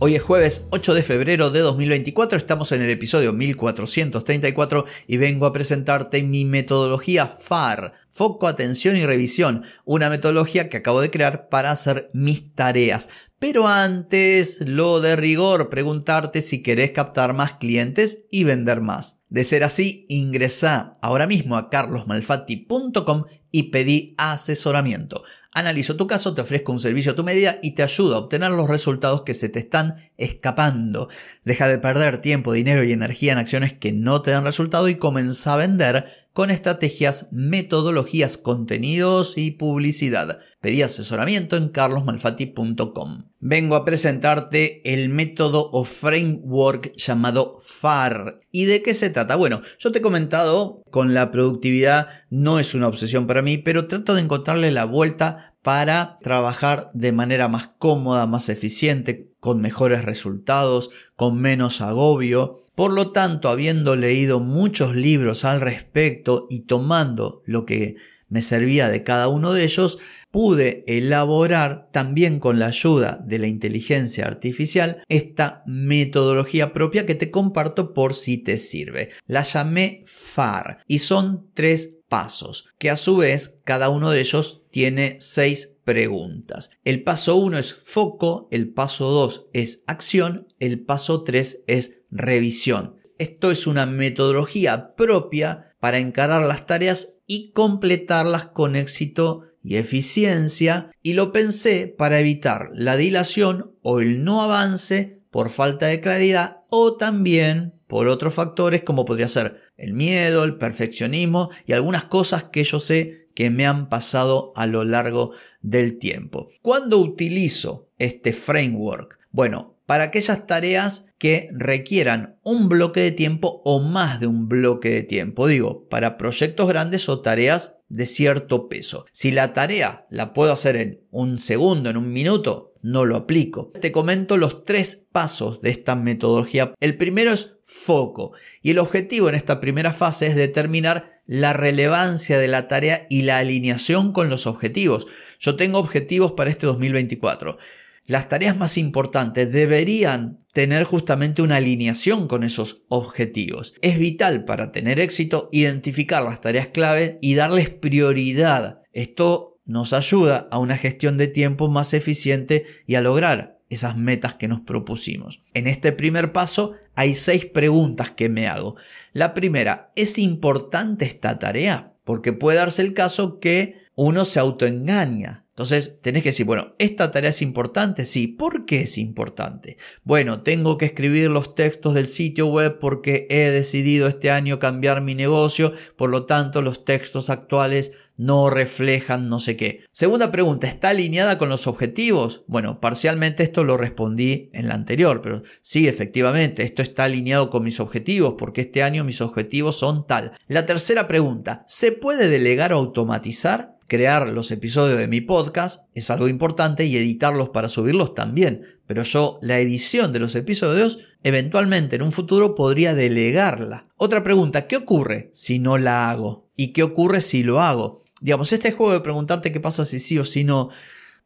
Hoy es jueves 8 de febrero de 2024, estamos en el episodio 1434 y vengo a presentarte mi metodología FAR, Foco, Atención y Revisión, una metodología que acabo de crear para hacer mis tareas. Pero antes, lo de rigor, preguntarte si querés captar más clientes y vender más. De ser así, ingresa ahora mismo a carlosmalfatti.com y pedí asesoramiento. Analizo tu caso, te ofrezco un servicio a tu medida y te ayudo a obtener los resultados que se te están escapando. Deja de perder tiempo, dinero y energía en acciones que no te dan resultado y comienza a vender con estrategias, metodologías, contenidos y publicidad. Pedí asesoramiento en carlosmalfatti.com. Vengo a presentarte el método o framework llamado FAR. ¿Y de qué se trata? Bueno, yo te he comentado con la productividad no es una obsesión para mí, pero trato de encontrarle la vuelta para trabajar de manera más cómoda, más eficiente, con mejores resultados, con menos agobio. Por lo tanto, habiendo leído muchos libros al respecto y tomando lo que me servía de cada uno de ellos, pude elaborar también con la ayuda de la inteligencia artificial esta metodología propia que te comparto por si te sirve. La llamé FAR y son tres pasos, que a su vez cada uno de ellos tiene seis preguntas. El paso 1 es foco, el paso 2 es acción, el paso 3 es revisión. Esto es una metodología propia para encarar las tareas y completarlas con éxito y eficiencia y lo pensé para evitar la dilación o el no avance por falta de claridad o también por otros factores como podría ser el miedo, el perfeccionismo y algunas cosas que yo sé que me han pasado a lo largo del tiempo. ¿Cuándo utilizo este framework? Bueno, para aquellas tareas que requieran un bloque de tiempo o más de un bloque de tiempo. Digo, para proyectos grandes o tareas de cierto peso. Si la tarea la puedo hacer en un segundo, en un minuto, no lo aplico. Te comento los tres pasos de esta metodología. El primero es foco y el objetivo en esta primera fase es determinar la relevancia de la tarea y la alineación con los objetivos. Yo tengo objetivos para este 2024. Las tareas más importantes deberían tener justamente una alineación con esos objetivos. Es vital para tener éxito identificar las tareas clave y darles prioridad. Esto nos ayuda a una gestión de tiempo más eficiente y a lograr esas metas que nos propusimos. En este primer paso hay seis preguntas que me hago. La primera, ¿es importante esta tarea? Porque puede darse el caso que uno se autoengaña. Entonces tenés que decir, bueno, ¿esta tarea es importante? Sí, ¿por qué es importante? Bueno, tengo que escribir los textos del sitio web porque he decidido este año cambiar mi negocio, por lo tanto los textos actuales no reflejan no sé qué. Segunda pregunta, ¿está alineada con los objetivos? Bueno, parcialmente esto lo respondí en la anterior, pero sí, efectivamente, esto está alineado con mis objetivos porque este año mis objetivos son tal. La tercera pregunta, ¿se puede delegar o automatizar? Crear los episodios de mi podcast es algo importante y editarlos para subirlos también, pero yo la edición de los episodios eventualmente en un futuro podría delegarla. Otra pregunta, ¿qué ocurre si no la hago? ¿Y qué ocurre si lo hago? Digamos, este juego de preguntarte qué pasa si sí o si no,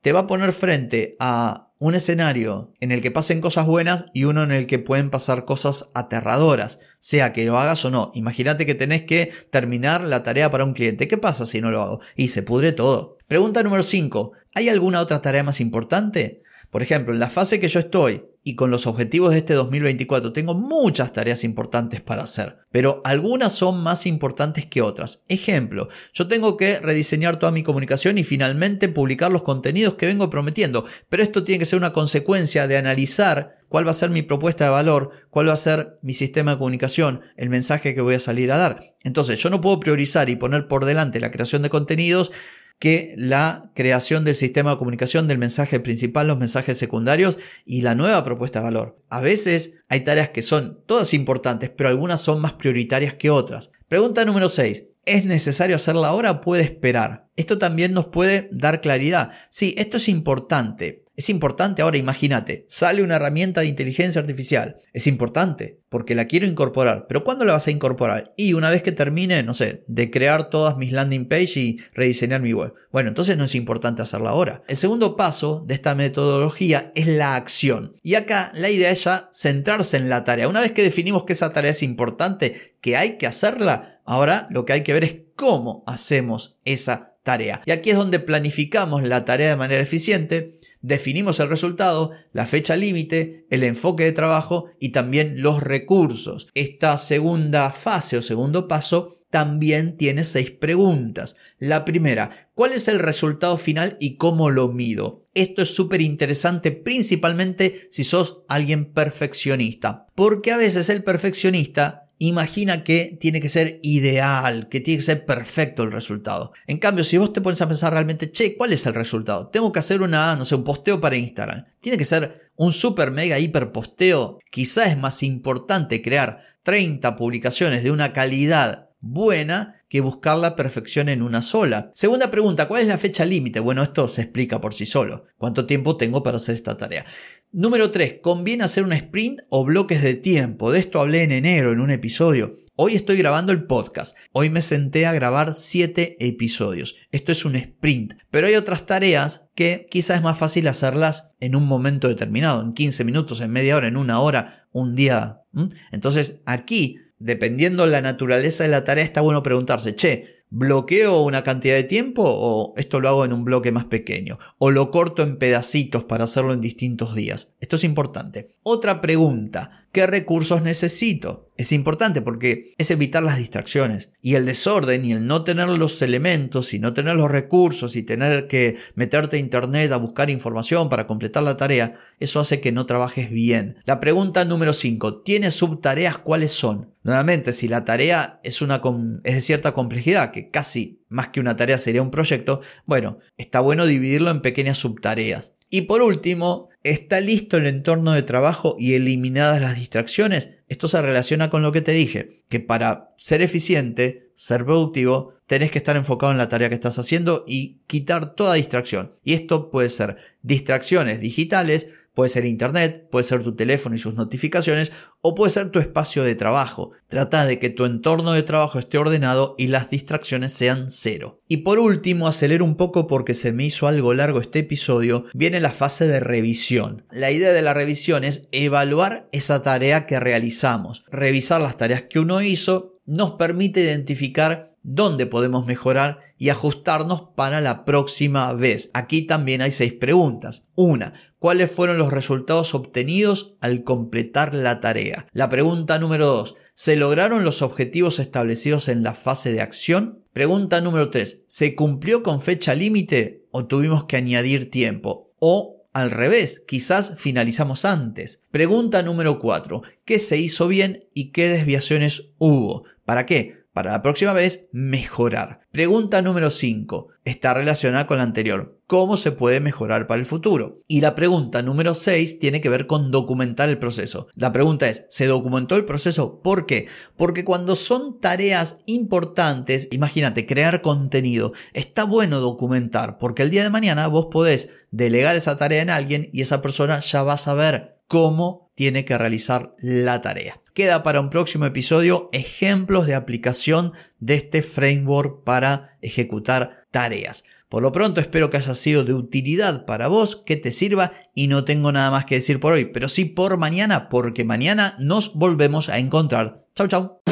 te va a poner frente a un escenario en el que pasen cosas buenas y uno en el que pueden pasar cosas aterradoras, sea que lo hagas o no. Imagínate que tenés que terminar la tarea para un cliente. ¿Qué pasa si no lo hago? Y se pudre todo. Pregunta número 5. ¿Hay alguna otra tarea más importante? Por ejemplo, en la fase que yo estoy, y con los objetivos de este 2024 tengo muchas tareas importantes para hacer, pero algunas son más importantes que otras. Ejemplo, yo tengo que rediseñar toda mi comunicación y finalmente publicar los contenidos que vengo prometiendo, pero esto tiene que ser una consecuencia de analizar cuál va a ser mi propuesta de valor, cuál va a ser mi sistema de comunicación, el mensaje que voy a salir a dar. Entonces, yo no puedo priorizar y poner por delante la creación de contenidos que la creación del sistema de comunicación del mensaje principal, los mensajes secundarios y la nueva propuesta de valor. A veces hay tareas que son todas importantes, pero algunas son más prioritarias que otras. Pregunta número 6. ¿Es necesario hacerla ahora o puede esperar? Esto también nos puede dar claridad. Sí, esto es importante. Es importante ahora, imagínate, sale una herramienta de inteligencia artificial. Es importante porque la quiero incorporar. Pero ¿cuándo la vas a incorporar? Y una vez que termine, no sé, de crear todas mis landing page y rediseñar mi web. Bueno, entonces no es importante hacerla ahora. El segundo paso de esta metodología es la acción. Y acá la idea es ya centrarse en la tarea. Una vez que definimos que esa tarea es importante, que hay que hacerla, ahora lo que hay que ver es cómo hacemos esa tarea. Y aquí es donde planificamos la tarea de manera eficiente definimos el resultado, la fecha límite, el enfoque de trabajo y también los recursos. Esta segunda fase o segundo paso también tiene seis preguntas. La primera, ¿cuál es el resultado final y cómo lo mido? Esto es súper interesante principalmente si sos alguien perfeccionista, porque a veces el perfeccionista imagina que tiene que ser ideal, que tiene que ser perfecto el resultado. En cambio, si vos te pones a pensar realmente, che, ¿cuál es el resultado? Tengo que hacer una, no sé, un posteo para Instagram. Tiene que ser un super mega hiper posteo. Quizá es más importante crear 30 publicaciones de una calidad buena que buscar la perfección en una sola. Segunda pregunta, ¿cuál es la fecha límite? Bueno, esto se explica por sí solo. ¿Cuánto tiempo tengo para hacer esta tarea? Número 3. ¿Conviene hacer un sprint o bloques de tiempo? De esto hablé en enero en un episodio. Hoy estoy grabando el podcast. Hoy me senté a grabar 7 episodios. Esto es un sprint. Pero hay otras tareas que quizás es más fácil hacerlas en un momento determinado, en 15 minutos, en media hora, en una hora, un día. Entonces aquí, dependiendo la naturaleza de la tarea, está bueno preguntarse, che, ¿Bloqueo una cantidad de tiempo o esto lo hago en un bloque más pequeño? ¿O lo corto en pedacitos para hacerlo en distintos días? Esto es importante. Otra pregunta. ¿Qué recursos necesito? Es importante porque es evitar las distracciones y el desorden y el no tener los elementos y no tener los recursos y tener que meterte a internet a buscar información para completar la tarea, eso hace que no trabajes bien. La pregunta número 5, ¿tienes subtareas cuáles son? Nuevamente, si la tarea es, una es de cierta complejidad, que casi más que una tarea sería un proyecto, bueno, está bueno dividirlo en pequeñas subtareas. Y por último, ¿está listo el entorno de trabajo y eliminadas las distracciones? Esto se relaciona con lo que te dije, que para ser eficiente, ser productivo, tenés que estar enfocado en la tarea que estás haciendo y quitar toda distracción. Y esto puede ser distracciones digitales, Puede ser internet, puede ser tu teléfono y sus notificaciones, o puede ser tu espacio de trabajo. Trata de que tu entorno de trabajo esté ordenado y las distracciones sean cero. Y por último, acelero un poco porque se me hizo algo largo este episodio, viene la fase de revisión. La idea de la revisión es evaluar esa tarea que realizamos. Revisar las tareas que uno hizo nos permite identificar dónde podemos mejorar y ajustarnos para la próxima vez. Aquí también hay seis preguntas. Una, ¿cuáles fueron los resultados obtenidos al completar la tarea? La pregunta número dos, ¿se lograron los objetivos establecidos en la fase de acción? Pregunta número tres, ¿se cumplió con fecha límite o tuvimos que añadir tiempo? O al revés, quizás finalizamos antes. Pregunta número 4. ¿Qué se hizo bien y qué desviaciones hubo? ¿Para qué? Para la próxima vez mejorar. Pregunta número 5. Está relacionada con la anterior. ¿Cómo se puede mejorar para el futuro? Y la pregunta número 6 tiene que ver con documentar el proceso. La pregunta es, ¿se documentó el proceso? ¿Por qué? Porque cuando son tareas importantes, imagínate, crear contenido, está bueno documentar, porque el día de mañana vos podés delegar esa tarea en alguien y esa persona ya va a saber cómo tiene que realizar la tarea. Queda para un próximo episodio ejemplos de aplicación de este framework para ejecutar tareas. Por lo pronto espero que haya sido de utilidad para vos, que te sirva y no tengo nada más que decir por hoy, pero sí por mañana, porque mañana nos volvemos a encontrar. Chau chau.